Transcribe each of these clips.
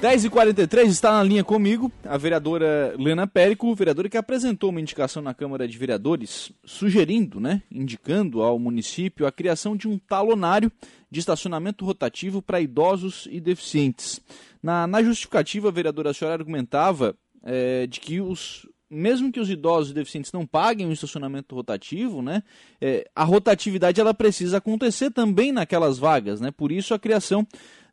10h43 está na linha comigo a vereadora Lena Périco, vereadora que apresentou uma indicação na Câmara de Vereadores, sugerindo, né, indicando ao município a criação de um talonário de estacionamento rotativo para idosos e deficientes. Na, na justificativa, a vereadora a senhora argumentava é, de que os, mesmo que os idosos e deficientes não paguem o estacionamento rotativo, né, é, a rotatividade ela precisa acontecer também naquelas vagas, né? Por isso a criação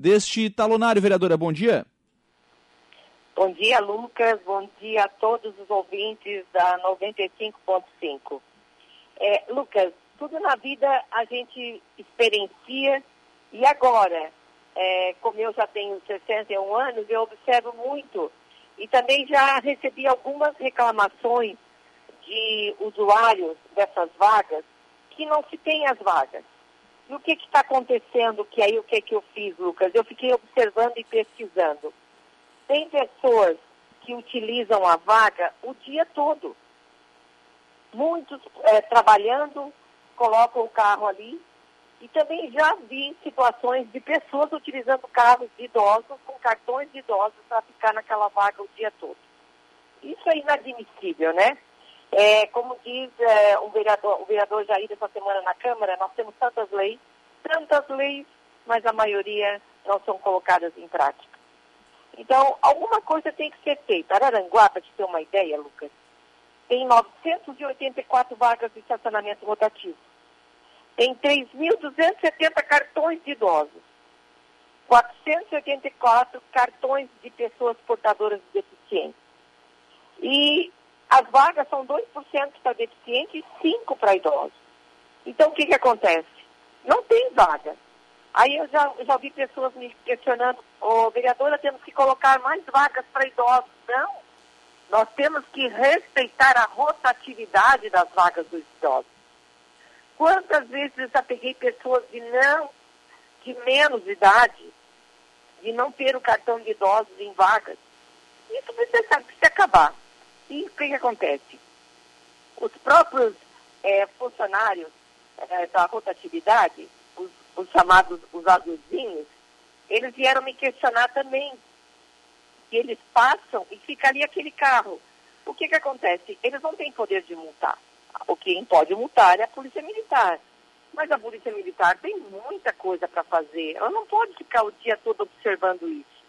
deste talonário, vereadora. Bom dia. Bom dia, Lucas. Bom dia a todos os ouvintes da 95.5. É, Lucas, tudo na vida a gente experiencia e agora, é, como eu já tenho 61 anos, eu observo muito e também já recebi algumas reclamações de usuários dessas vagas que não se tem as vagas. E o que está acontecendo? Que aí o que, que eu fiz, Lucas? Eu fiquei observando e pesquisando. Tem pessoas que utilizam a vaga o dia todo. Muitos é, trabalhando, colocam o carro ali. E também já vi situações de pessoas utilizando carros de idosos com cartões de idosos para ficar naquela vaga o dia todo. Isso é inadmissível, né? É, como diz é, o, vereador, o vereador Jair essa semana na Câmara, nós temos tantas leis, tantas leis, mas a maioria não são colocadas em prática. Então, alguma coisa tem que ser feita. Araranguá, para te ter uma ideia, Lucas, tem 984 vagas de estacionamento rotativo. Tem 3.270 cartões de idosos. 484 cartões de pessoas portadoras de deficiência. E as vagas são 2% para deficientes e 5% para idosos. Então, o que, que acontece? Não tem vaga. Aí eu já, já vi pessoas me questionando, ô oh, vereadora, temos que colocar mais vagas para idosos. Não. Nós temos que respeitar a rotatividade das vagas dos idosos. Quantas vezes eu já peguei pessoas de não, de menos idade, de não ter o cartão de idosos em vagas? Isso precisa, precisa acabar. E o que, que acontece? Os próprios é, funcionários é, da rotatividade, os, os, chamados os azulzinhos, eles vieram me questionar também. Que eles passam e fica ali aquele carro. O que, que acontece? Eles não têm poder de multar. O quem pode multar é a Polícia Militar. Mas a Polícia Militar tem muita coisa para fazer. Ela não pode ficar o dia todo observando isso.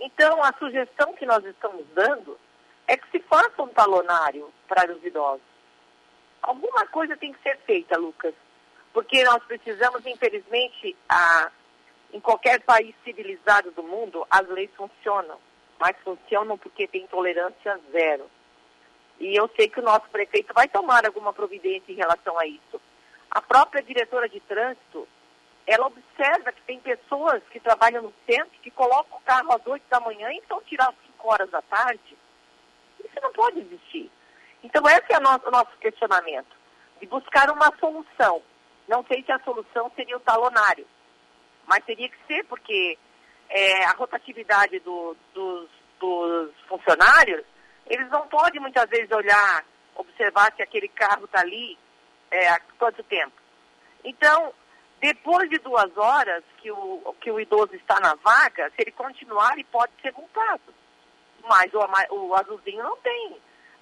Então, a sugestão que nós estamos dando é que se faça um talonário para os idosos. Alguma coisa tem que ser feita, Lucas, porque nós precisamos, infelizmente, a, em qualquer país civilizado do mundo, as leis funcionam, mas funcionam porque tem tolerância zero. E eu sei que o nosso prefeito vai tomar alguma providência em relação a isso. A própria diretora de trânsito, ela observa que tem pessoas que trabalham no centro que colocam o carro às 8 da manhã e estão tirando às 5 horas da tarde. Isso não pode existir. Então, esse é o nosso questionamento, de buscar uma solução. Não sei se a solução seria o talonário, mas teria que ser, porque é, a rotatividade do, dos, dos funcionários, eles não podem muitas vezes olhar, observar se aquele carro está ali é, há quanto tempo. Então, depois de duas horas que o, que o idoso está na vaga, se ele continuar, ele pode ser multado mas o, o azulzinho não tem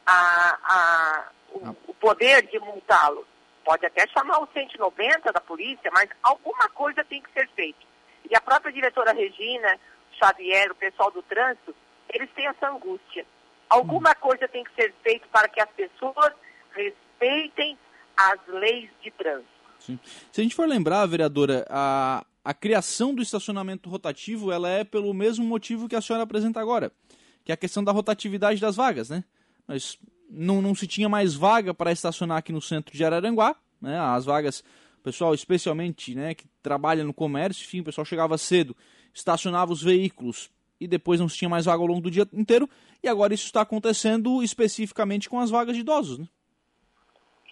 a, a, o, o poder de multá-lo. Pode até chamar o 190 da polícia, mas alguma coisa tem que ser feita. E a própria diretora Regina Xavier, o pessoal do trânsito, eles têm essa angústia. Alguma hum. coisa tem que ser feita para que as pessoas respeitem as leis de trânsito. Sim. Se a gente for lembrar, vereadora, a, a criação do estacionamento rotativo ela é pelo mesmo motivo que a senhora apresenta agora que é a questão da rotatividade das vagas, né? Mas não, não se tinha mais vaga para estacionar aqui no centro de Araranguá, né? As vagas, pessoal especialmente, né, que trabalha no comércio, enfim, o pessoal chegava cedo, estacionava os veículos e depois não se tinha mais vaga ao longo do dia inteiro, e agora isso está acontecendo especificamente com as vagas de idosos, né?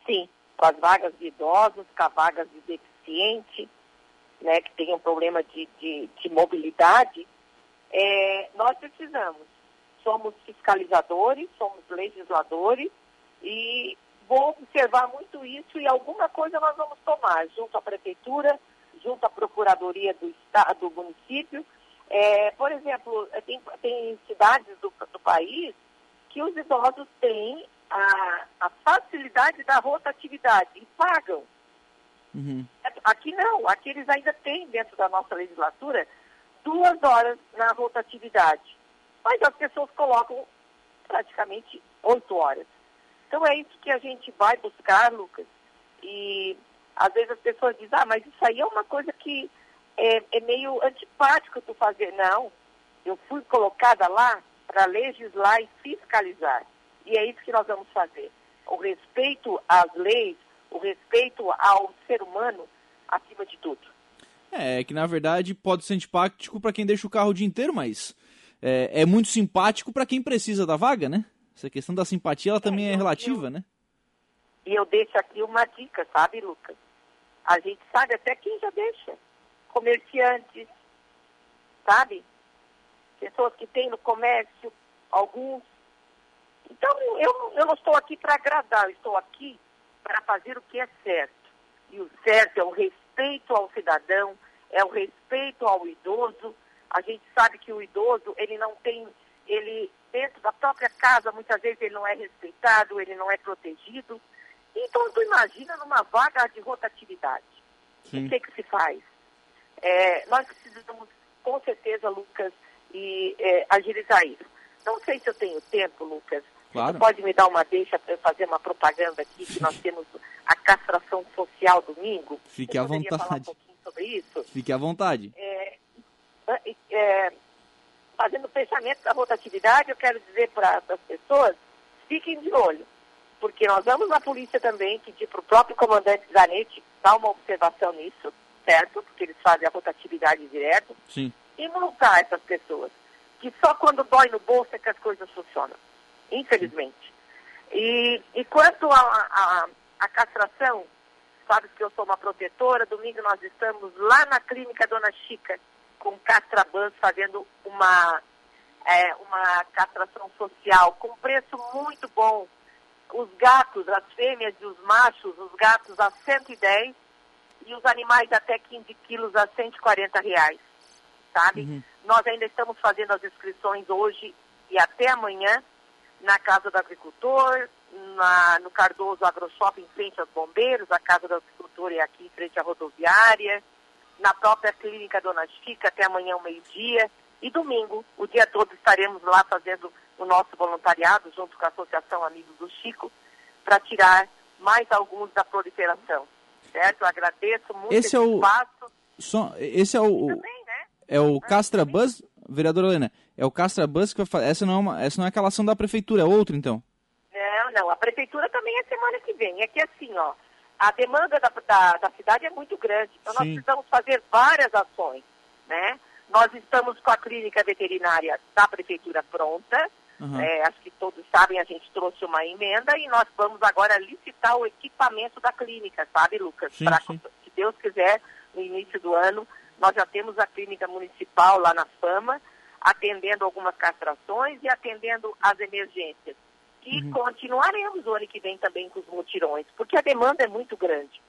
Sim, com as vagas de idosos, com as vagas de deficiente, né, que tem um problema de, de, de mobilidade, é, nós precisamos somos fiscalizadores, somos legisladores e vou observar muito isso e alguma coisa nós vamos tomar junto à prefeitura, junto à procuradoria do estado, do município, É, por exemplo, tem, tem cidades do, do país que os idosos têm a, a facilidade da rotatividade e pagam. Uhum. Aqui não, aqui eles ainda têm dentro da nossa legislatura duas horas na rotatividade. Mas as pessoas colocam praticamente oito horas. Então é isso que a gente vai buscar, Lucas. E às vezes as pessoas dizem, ah, mas isso aí é uma coisa que é, é meio antipático tu fazer. Não, eu fui colocada lá para legislar e fiscalizar. E é isso que nós vamos fazer. O respeito às leis, o respeito ao ser humano acima de tudo. É, que na verdade pode ser antipático para quem deixa o carro o dia inteiro, mas é, é muito simpático para quem precisa da vaga, né? Essa questão da simpatia, ela é, também é, é relativa, eu, né? E eu deixo aqui uma dica, sabe, Lucas? A gente sabe até quem já deixa. Comerciantes, sabe? Pessoas que têm no comércio, alguns então, eu, eu não estou aqui para agradar, eu estou aqui para fazer o que é certo. E o certo é o respeito ao cidadão, é o respeito ao idoso. A gente sabe que o idoso, ele não tem, ele dentro da própria casa, muitas vezes ele não é respeitado, ele não é protegido. Então, tu imagina numa vaga de rotatividade. Sim. O que, que se faz? É, nós precisamos, com certeza, Lucas, e é, agilizar isso. Não sei se eu tenho tempo, Lucas, Claro. Você pode me dar uma deixa para eu fazer uma propaganda aqui, que nós temos a castração social domingo? Fique à vontade. Falar um pouquinho sobre isso? Fique à vontade. É, é, fazendo o pensamento da rotatividade, eu quero dizer para as pessoas, fiquem de olho, porque nós vamos na polícia também pedir para o próprio comandante Zanetti dar uma observação nisso, certo? Porque eles fazem a rotatividade direto. Sim. E multar essas pessoas, que só quando dói no bolso é que as coisas funcionam infelizmente. E, e quanto à castração, sabe que eu sou uma protetora, domingo nós estamos lá na clínica Dona Chica, com Castrabans, fazendo uma, é, uma castração social com preço muito bom. Os gatos, as fêmeas e os machos, os gatos a 110 e os animais até 15 quilos a 140 reais, sabe? Uhum. Nós ainda estamos fazendo as inscrições hoje e até amanhã na Casa do Agricultor, na, no Cardoso AgroShop em frente aos bombeiros, a Casa do Agricultor é aqui em frente à rodoviária, na própria Clínica Dona Chica até amanhã ao meio-dia e domingo, o dia todo estaremos lá fazendo o nosso voluntariado junto com a Associação Amigos do Chico para tirar mais alguns da proliferação. Certo? Eu agradeço muito esse, esse é o... espaço. Esse é o, Também, né? é o Castra Buzz, vereadora Helena, é o Castra Bus que vai fazer. Essa não, é uma, essa não é aquela ação da prefeitura, é outra então? Não, não. A prefeitura também é semana que vem. É que assim, ó, a demanda da, da, da cidade é muito grande. Então Sim. nós precisamos fazer várias ações, né? Nós estamos com a clínica veterinária da prefeitura pronta. Uhum. É, acho que todos sabem, a gente trouxe uma emenda e nós vamos agora licitar o equipamento da clínica, sabe, Lucas? Se Deus quiser, no início do ano, nós já temos a clínica municipal lá na Fama atendendo algumas castrações e atendendo as emergências. E uhum. continuaremos o ano que vem também com os mutirões, porque a demanda é muito grande.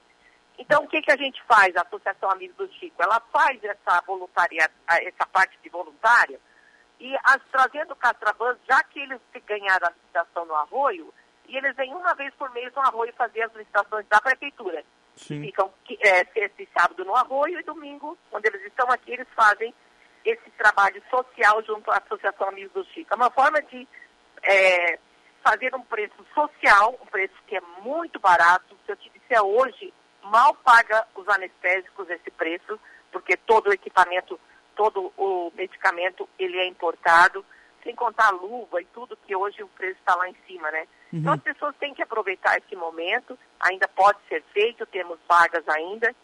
Então, o que, que a gente faz, a Associação Amigos do Chico? Ela faz essa, voluntaria, essa parte de voluntária e as, trazendo castrabans, já que eles ganharam a licitação no arroio, e eles vêm uma vez por mês no arroio fazer as licitações da prefeitura. Sim. Ficam é, esse sábado no arroio e domingo, quando eles estão aqui, eles fazem esse trabalho social junto à Associação Amigos do Chico. É uma forma de é, fazer um preço social, um preço que é muito barato. Se eu te disser hoje, mal paga os anestésicos esse preço, porque todo o equipamento, todo o medicamento, ele é importado, sem contar a luva e tudo, que hoje o preço está lá em cima, né? Uhum. Então as pessoas têm que aproveitar esse momento, ainda pode ser feito, temos vagas ainda,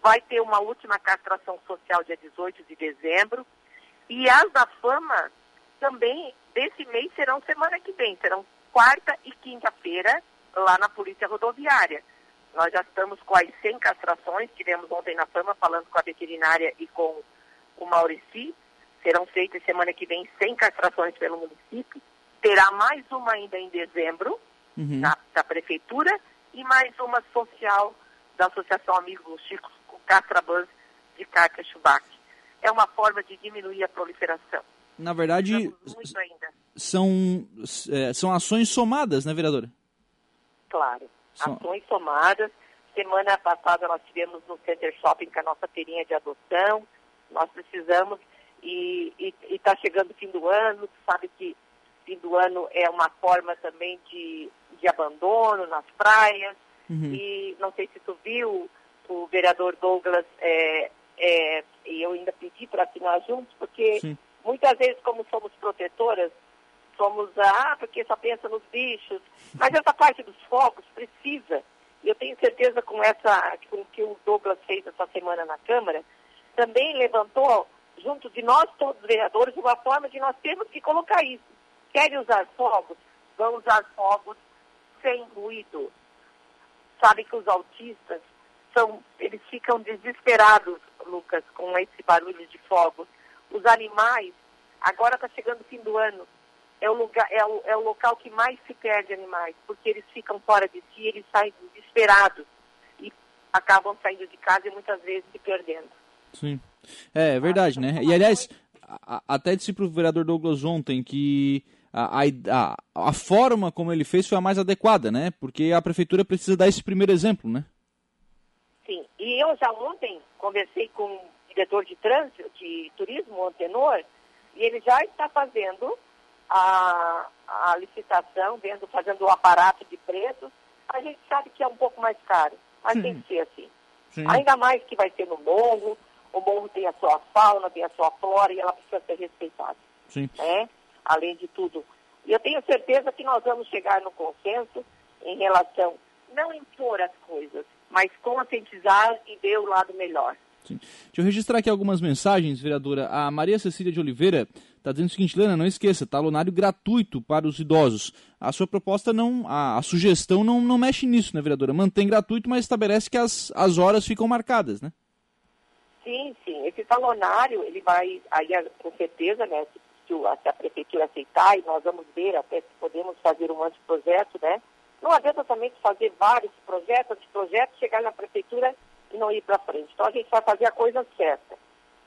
vai ter uma última castração social dia 18 de dezembro. E as da fama também desse mês serão semana que vem, serão quarta e quinta-feira lá na Polícia Rodoviária. Nós já estamos com as 100 castrações, tivemos ontem na fama falando com a veterinária e com o Maurici. Serão feitas semana que vem 100 castrações pelo município. Terá mais uma ainda em dezembro, uhum. na, da prefeitura, e mais uma social da Associação Amigos Chicos Castrabans de Cátia Chubac. é uma forma de diminuir a proliferação. Na verdade, são, é, são ações somadas, né, vereadora? Claro, ações somadas. Semana passada nós tivemos no Center Shopping com a nossa feirinha de adoção. Nós precisamos, e está chegando o fim do ano, sabe que fim do ano é uma forma também de, de abandono nas praias. Uhum. E não sei se tu viu, o vereador Douglas, é, é, e eu ainda pedi para assinar juntos, porque Sim. muitas vezes, como somos protetoras, somos, ah, porque só pensa nos bichos, mas essa parte dos fogos precisa. E eu tenho certeza com essa, com o que o Douglas fez essa semana na Câmara, também levantou, junto de nós todos vereadores, uma forma de nós termos que colocar isso. Querem usar fogos? Vão usar fogos sem ruído. Sabe que os autistas são, eles ficam desesperados, Lucas, com esse barulho de fogos. Os animais, agora está chegando o fim do ano, é o, lugar, é, o, é o local que mais se perde animais, porque eles ficam fora de si, eles saem desesperados e acabam saindo de casa e muitas vezes se perdendo. Sim. É, é verdade, né? E aliás, a, até disse para o vereador Douglas ontem que a, a, a, forma como ele fez foi a mais adequada, né? Porque a prefeitura precisa dar esse primeiro exemplo, né? Sim, e eu já ontem conversei com o diretor de trânsito, de turismo, Antenor, e ele já está fazendo a, a licitação, vendo, fazendo o aparato de preços. A gente sabe que é um pouco mais caro, mas Sim. tem que ser assim. Sim. Ainda mais que vai ser no morro, o morro tem a sua fauna, tem a sua flora e ela precisa ser respeitada. Sim. Né? Além de tudo. E eu tenho certeza que nós vamos chegar no consenso em relação, não impor as coisas, mas conscientizar e ver o lado melhor. Sim. Deixa eu registrar aqui algumas mensagens, vereadora. A Maria Cecília de Oliveira está dizendo o seguinte, Lana, não esqueça, talonário gratuito para os idosos. A sua proposta não, a, a, sugestão não, não mexe nisso, né, vereadora? Mantém gratuito, mas estabelece que as, as horas ficam marcadas, né? Sim, sim. Esse talonário, ele vai, aí com certeza, né, se, se a prefeitura aceitar, e nós vamos ver até se podemos fazer um anteprojeto, né, não adianta também fazer vários projetos, projetos, chegar na prefeitura e não ir para frente. Então a gente vai fazer a coisa certa.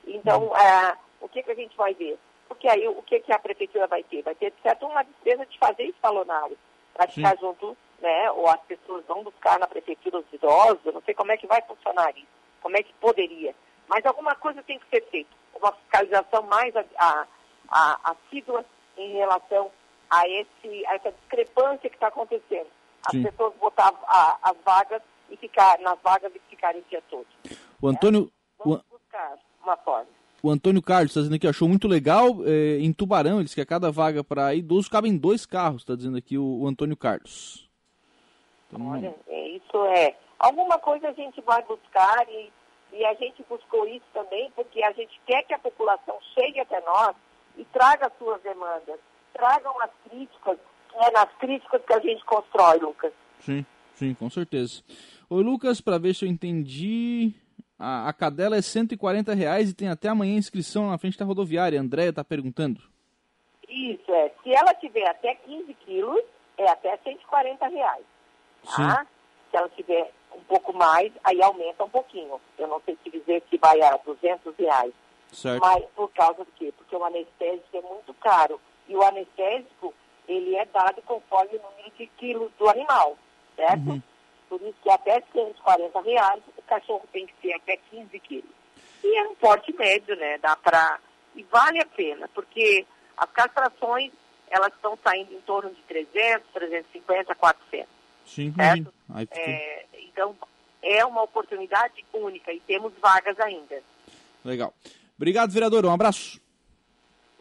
Então, uhum. é, o que, que a gente vai ver? Porque aí o que, que a prefeitura vai ter? Vai ter, certo, uma despesa de fazer escalonário para ficar junto, né? Ou as pessoas vão buscar na prefeitura os idosos, eu não sei como é que vai funcionar isso, como é que poderia. Mas alguma coisa tem que ser feita. Uma fiscalização mais a, a, a, assídua em relação a, esse, a essa discrepância que está acontecendo as Sim. pessoas botar a, as vagas e ficar nas vagas e ficarem o dia todo. O Antônio. Vamos o... buscar uma forma. O Antônio Carlos está dizendo aqui, achou muito legal. É, em Tubarão, ele diz que a cada vaga para idoso cabem dois carros, está dizendo aqui o, o Antônio Carlos. Então, Olha, é, isso é. Alguma coisa a gente vai buscar e, e a gente buscou isso também porque a gente quer que a população chegue até nós e traga as suas demandas, tragam as críticas, é nas críticas que a gente constrói, Lucas. Sim, sim, com certeza. Oi, Lucas, para ver se eu entendi. A, a cadela é 140 reais e tem até amanhã inscrição na frente da rodoviária. A Andréia está perguntando. Isso, é. Se ela tiver até 15 quilos, é até 140 reais. Tá? Se ela tiver um pouco mais, aí aumenta um pouquinho. Eu não sei te dizer se vai a 200 reais. Certo. Mas por causa do quê? Porque o anestésico é muito caro. E o anestésico, ele é dado conforme o número de quilos do animal, certo? Uhum. Por isso que até 140 reais o cachorro tem que ser até 15 quilos. E é um porte médio, né? Dá pra... E vale a pena, porque as castrações, elas estão saindo em torno de 300, 350, 400. Sim, certo? É, então, é uma oportunidade única e temos vagas ainda. Legal. Obrigado, vereador. Um abraço.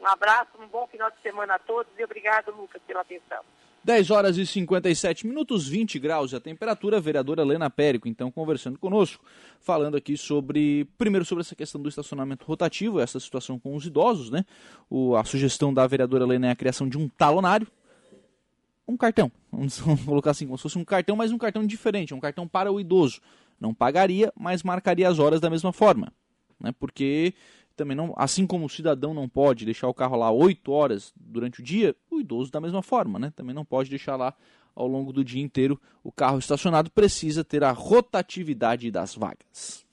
Um abraço, um bom final de semana a todos e obrigado, Lucas, pela atenção. 10 horas e 57 minutos, 20 graus a temperatura. A vereadora Helena Périco, então, conversando conosco, falando aqui sobre, primeiro, sobre essa questão do estacionamento rotativo, essa situação com os idosos, né? O, a sugestão da vereadora Helena é a criação de um talonário, um cartão, vamos colocar assim, como se fosse um cartão, mas um cartão diferente, um cartão para o idoso. Não pagaria, mas marcaria as horas da mesma forma, né? Porque também não, assim como o cidadão não pode deixar o carro lá 8 horas durante o dia, o idoso da mesma forma, né? Também não pode deixar lá ao longo do dia inteiro o carro estacionado, precisa ter a rotatividade das vagas.